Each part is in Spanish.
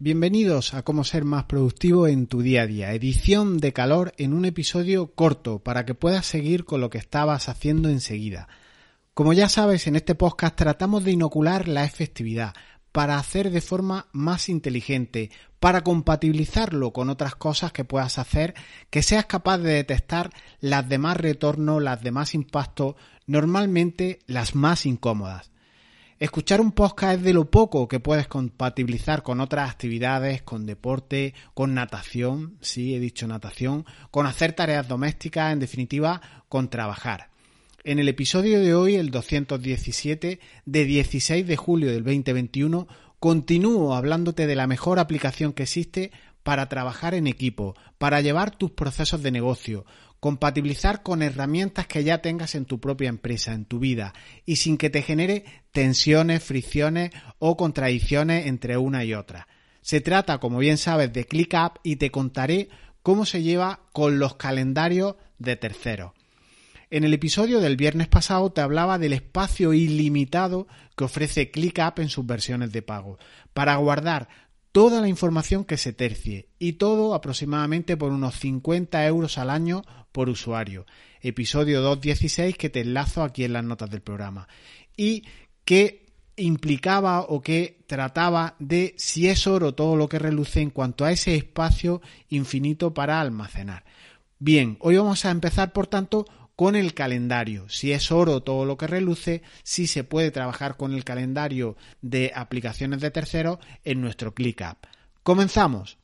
Bienvenidos a Cómo ser más productivo en tu día a día, edición de calor en un episodio corto para que puedas seguir con lo que estabas haciendo enseguida. Como ya sabes, en este podcast tratamos de inocular la efectividad para hacer de forma más inteligente, para compatibilizarlo con otras cosas que puedas hacer, que seas capaz de detectar las de más retorno, las de más impacto, normalmente las más incómodas. Escuchar un podcast es de lo poco que puedes compatibilizar con otras actividades, con deporte, con natación, sí, he dicho natación, con hacer tareas domésticas, en definitiva, con trabajar. En el episodio de hoy, el 217, de 16 de julio del 2021, continúo hablándote de la mejor aplicación que existe para trabajar en equipo, para llevar tus procesos de negocio, compatibilizar con herramientas que ya tengas en tu propia empresa, en tu vida, y sin que te genere tensiones, fricciones o contradicciones entre una y otra. Se trata, como bien sabes, de ClickUp y te contaré cómo se lleva con los calendarios de terceros. En el episodio del viernes pasado te hablaba del espacio ilimitado que ofrece ClickUp en sus versiones de pago, para guardar toda la información que se tercie y todo aproximadamente por unos 50 euros al año por usuario. Episodio 216 que te enlazo aquí en las notas del programa. Y que implicaba o que trataba de si es oro todo lo que reluce en cuanto a ese espacio infinito para almacenar. Bien, hoy vamos a empezar por tanto con el calendario. Si es oro todo lo que reluce, si se puede trabajar con el calendario de aplicaciones de terceros en nuestro ClickUp. Comenzamos.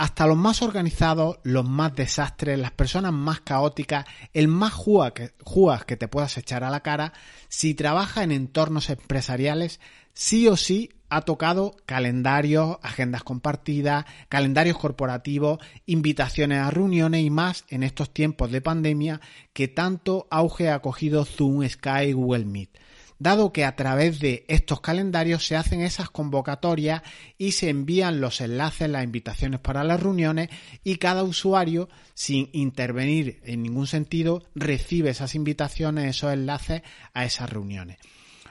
hasta los más organizados, los más desastres, las personas más caóticas, el más juas que, te puedas echar a la cara, si trabaja en entornos empresariales, sí o sí ha tocado calendarios, agendas compartidas, calendarios corporativos, invitaciones a reuniones y más en estos tiempos de pandemia que tanto auge ha cogido Zoom, Skype, Google Meet dado que a través de estos calendarios se hacen esas convocatorias y se envían los enlaces, las invitaciones para las reuniones y cada usuario, sin intervenir en ningún sentido, recibe esas invitaciones, esos enlaces a esas reuniones.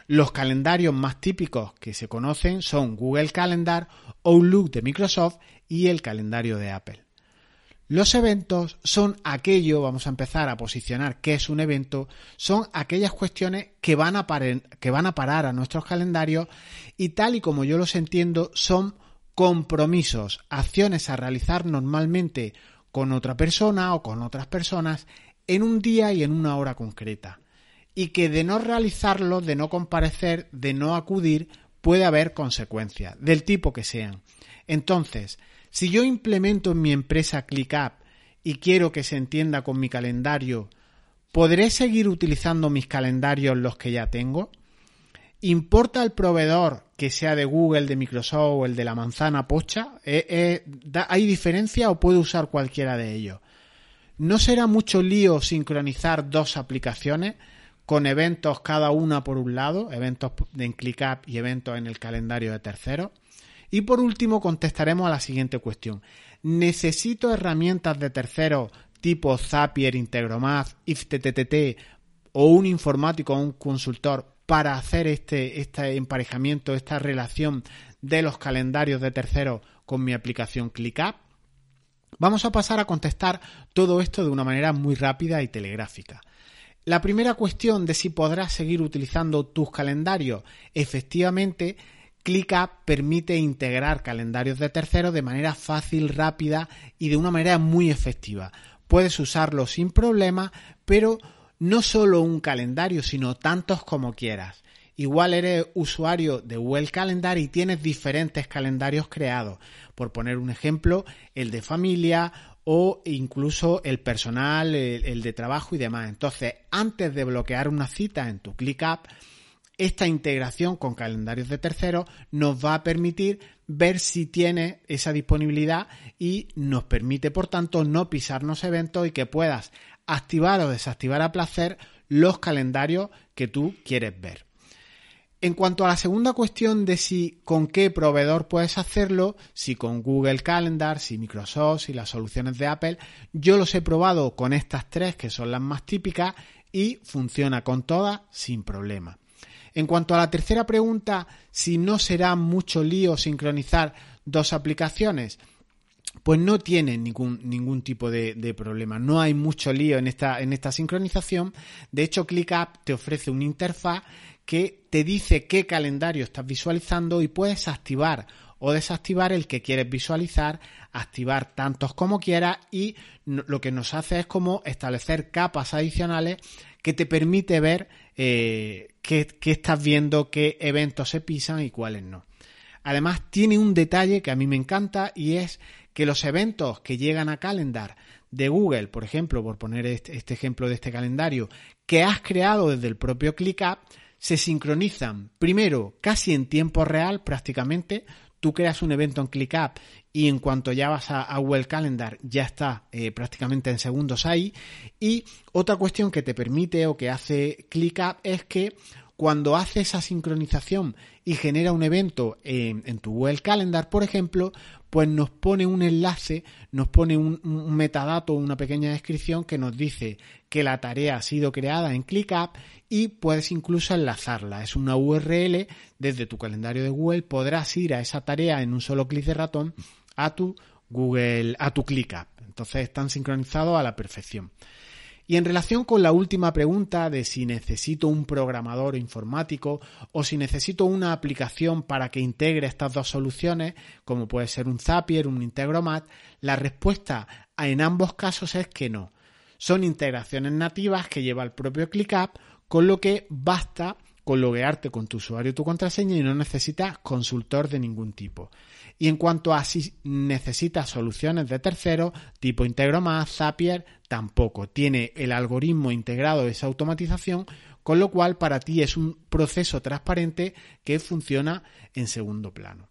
Los calendarios más típicos que se conocen son Google Calendar, Outlook de Microsoft y el calendario de Apple. Los eventos son aquello, vamos a empezar a posicionar qué es un evento, son aquellas cuestiones que van a, que van a parar a nuestros calendarios y tal y como yo los entiendo son compromisos, acciones a realizar normalmente con otra persona o con otras personas en un día y en una hora concreta. Y que de no realizarlo, de no comparecer, de no acudir, puede haber consecuencias, del tipo que sean. Entonces, si yo implemento en mi empresa ClickUp y quiero que se entienda con mi calendario, ¿podré seguir utilizando mis calendarios los que ya tengo? ¿Importa el proveedor que sea de Google, de Microsoft o el de la manzana pocha? ¿Eh, eh, ¿Hay diferencia o puedo usar cualquiera de ellos? ¿No será mucho lío sincronizar dos aplicaciones con eventos cada una por un lado, eventos en ClickUp y eventos en el calendario de terceros? Y por último contestaremos a la siguiente cuestión. ¿Necesito herramientas de terceros tipo Zapier, Integromath, IFTTT o un informático o un consultor para hacer este, este emparejamiento, esta relación de los calendarios de terceros con mi aplicación ClickUp? Vamos a pasar a contestar todo esto de una manera muy rápida y telegráfica. La primera cuestión de si podrás seguir utilizando tus calendarios, efectivamente, ClickUp permite integrar calendarios de terceros de manera fácil, rápida y de una manera muy efectiva. Puedes usarlo sin problema, pero no solo un calendario, sino tantos como quieras. Igual eres usuario de Google Calendar y tienes diferentes calendarios creados. Por poner un ejemplo, el de familia o incluso el personal, el, de trabajo y demás. Entonces, antes de bloquear una cita en tu ClickUp, esta integración con calendarios de terceros nos va a permitir ver si tiene esa disponibilidad y nos permite, por tanto, no pisarnos eventos y que puedas activar o desactivar a placer los calendarios que tú quieres ver. En cuanto a la segunda cuestión de si con qué proveedor puedes hacerlo, si con Google Calendar, si Microsoft, si las soluciones de Apple, yo los he probado con estas tres que son las más típicas y funciona con todas sin problema. En cuanto a la tercera pregunta, si no será mucho lío sincronizar dos aplicaciones, pues no tiene ningún, ningún tipo de, problema. No hay mucho lío en esta, en esta sincronización. De hecho, ClickUp te ofrece una interfaz que te dice qué calendario estás visualizando y puedes activar o desactivar el que quieres visualizar, activar tantos como quieras y lo que nos hace es como establecer capas adicionales que te permite ver eh, qué estás viendo, qué eventos se pisan y cuáles no. Además tiene un detalle que a mí me encanta y es que los eventos que llegan a Calendar de Google, por ejemplo, por poner este, este ejemplo de este calendario, que has creado desde el propio ClickUp, se sincronizan primero casi en tiempo real prácticamente. Tú creas un evento en ClickUp y en cuanto ya vas a, Google Calendar ya está eh, prácticamente en segundos ahí. Y otra cuestión que te permite o que hace ClickUp es que cuando hace esa sincronización y genera un evento en, tu Google Calendar, por ejemplo, pues nos pone un enlace, nos pone un, un, metadato, una pequeña descripción que nos dice que la tarea ha sido creada en ClickUp y puedes incluso enlazarla. Es una URL desde tu calendario de Google, podrás ir a esa tarea en un solo clic de ratón a tu Google, a tu ClickUp. Entonces están sincronizados a la perfección. Y en relación con la última pregunta de si necesito un programador informático o si necesito una aplicación para que integre estas dos soluciones, como puede ser un Zapier, un Integromat, la respuesta en ambos casos es que no. Son integraciones nativas que lleva el propio ClickUp, con lo que basta con loguearte con tu usuario y tu contraseña y no necesitas consultor de ningún tipo. Y en cuanto a si necesitas soluciones de terceros, tipo Integromat, Zapier, tampoco. Tiene el algoritmo integrado de esa automatización, con lo cual para ti es un proceso transparente que funciona en segundo plano.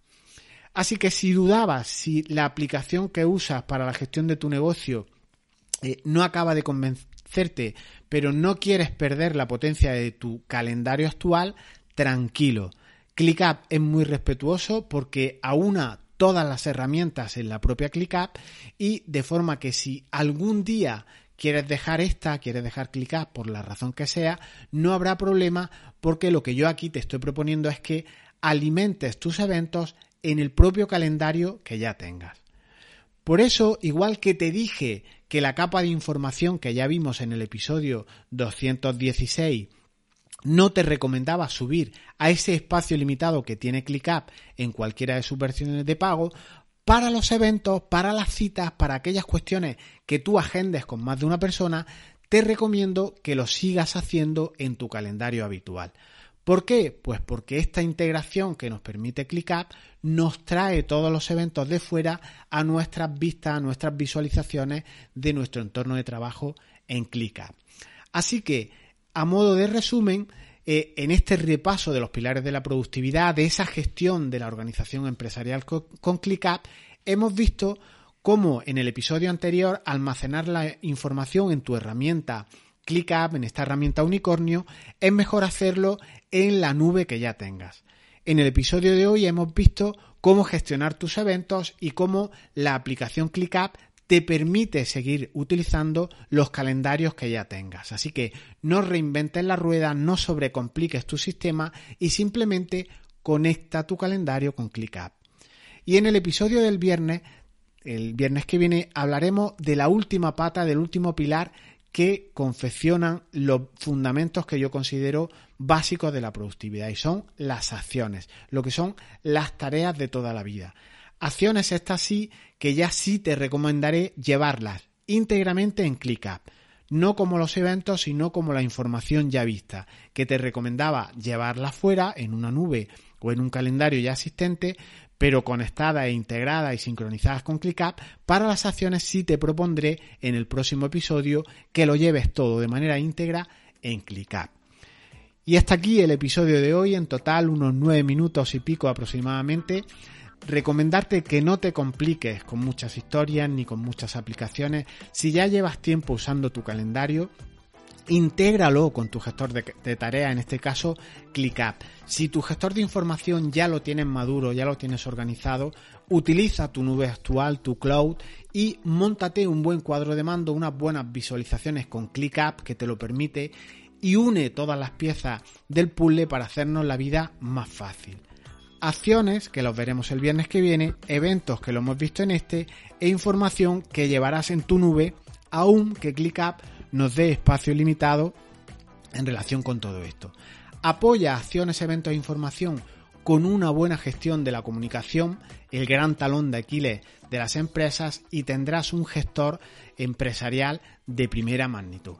Así que si dudabas si la aplicación que usas para la gestión de tu negocio eh, no acaba de convencerte, pero no quieres perder la potencia de tu calendario actual, tranquilo. ClickUp es muy respetuoso porque aúna todas las herramientas en la propia ClickUp y de forma que si algún día quieres dejar esta, quieres dejar ClickUp por la razón que sea, no habrá problema porque lo que yo aquí te estoy proponiendo es que alimentes tus eventos en el propio calendario que ya tengas. Por eso, igual que te dije que la capa de información que ya vimos en el episodio 216 no te recomendaba subir a ese espacio limitado que tiene ClickUp en cualquiera de sus versiones de pago para los eventos, para las citas, para aquellas cuestiones que tú agendes con más de una persona, te recomiendo que lo sigas haciendo en tu calendario habitual. ¿Por qué? Pues porque esta integración que nos permite ClickUp nos trae todos los eventos de fuera a nuestras vistas, a nuestras visualizaciones de nuestro entorno de trabajo en ClickUp. Así que a modo de resumen, eh, en este repaso de los pilares de la productividad, de esa gestión de la organización empresarial con, con ClickUp, hemos visto cómo en el episodio anterior almacenar la información en tu herramienta ClickUp, en esta herramienta unicornio, es mejor hacerlo en la nube que ya tengas. En el episodio de hoy hemos visto cómo gestionar tus eventos y cómo la aplicación ClickUp te permite seguir utilizando los calendarios que ya tengas. Así que no reinventes la rueda, no sobrecompliques tu sistema y simplemente conecta tu calendario con ClickUp. Y en el episodio del viernes, el viernes que viene, hablaremos de la última pata, del último pilar que confeccionan los fundamentos que yo considero básicos de la productividad y son las acciones, lo que son las tareas de toda la vida. Acciones estas sí que ya sí te recomendaré llevarlas íntegramente en ClickUp. No como los eventos, sino como la información ya vista, que te recomendaba llevarla fuera en una nube o en un calendario ya existente, pero conectada e integrada y sincronizadas con ClickUp, para las acciones sí te propondré en el próximo episodio que lo lleves todo de manera íntegra en ClickUp. Y hasta aquí el episodio de hoy, en total unos nueve minutos y pico aproximadamente recomendarte que no te compliques con muchas historias ni con muchas aplicaciones. Si ya llevas tiempo usando tu calendario, Intégralo con tu gestor de, de tareas, en este caso ClickUp. Si tu gestor de información ya lo tienes maduro, ya lo tienes organizado, utiliza tu nube actual, tu cloud y montate un buen cuadro de mando, unas buenas visualizaciones con ClickUp que te lo permite y une todas las piezas del puzzle para hacernos la vida más fácil. Acciones, que los veremos el viernes que viene, eventos que lo hemos visto en este, e información que llevarás en tu nube, aun que ClickUp nos dé espacio limitado en relación con todo esto. Apoya acciones, eventos e información con una buena gestión de la comunicación, el gran talón de Aquiles de las empresas y tendrás un gestor empresarial de primera magnitud.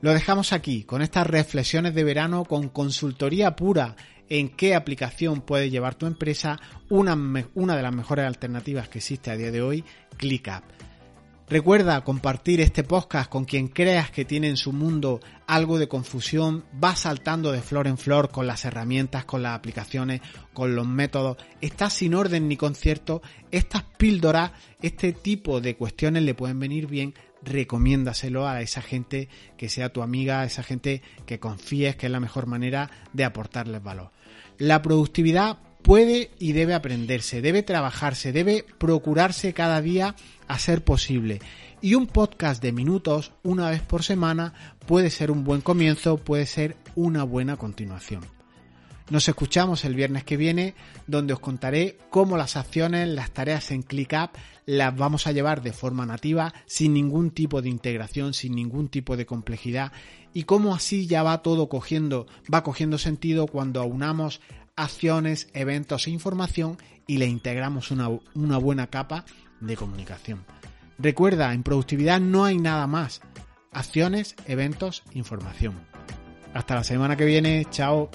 Lo dejamos aquí con estas reflexiones de verano con consultoría pura en qué aplicación puede llevar tu empresa, una, una de las mejores alternativas que existe a día de hoy, ClickUp. Recuerda compartir este podcast con quien creas que tiene en su mundo algo de confusión, va saltando de flor en flor con las herramientas, con las aplicaciones, con los métodos, está sin orden ni concierto, estas píldoras, este tipo de cuestiones le pueden venir bien, recomiéndaselo a esa gente que sea tu amiga, a esa gente que confíes que es la mejor manera de aportarles valor. La productividad puede y debe aprenderse, debe trabajarse, debe procurarse cada día a ser posible. Y un podcast de minutos una vez por semana puede ser un buen comienzo, puede ser una buena continuación. Nos escuchamos el viernes que viene, donde os contaré cómo las acciones, las tareas en ClickUp las vamos a llevar de forma nativa, sin ningún tipo de integración, sin ningún tipo de complejidad, y cómo así ya va todo cogiendo, va cogiendo sentido cuando aunamos acciones, eventos e información y le integramos una, una buena capa de comunicación. Recuerda, en productividad no hay nada más. Acciones, eventos, información. Hasta la semana que viene. Chao.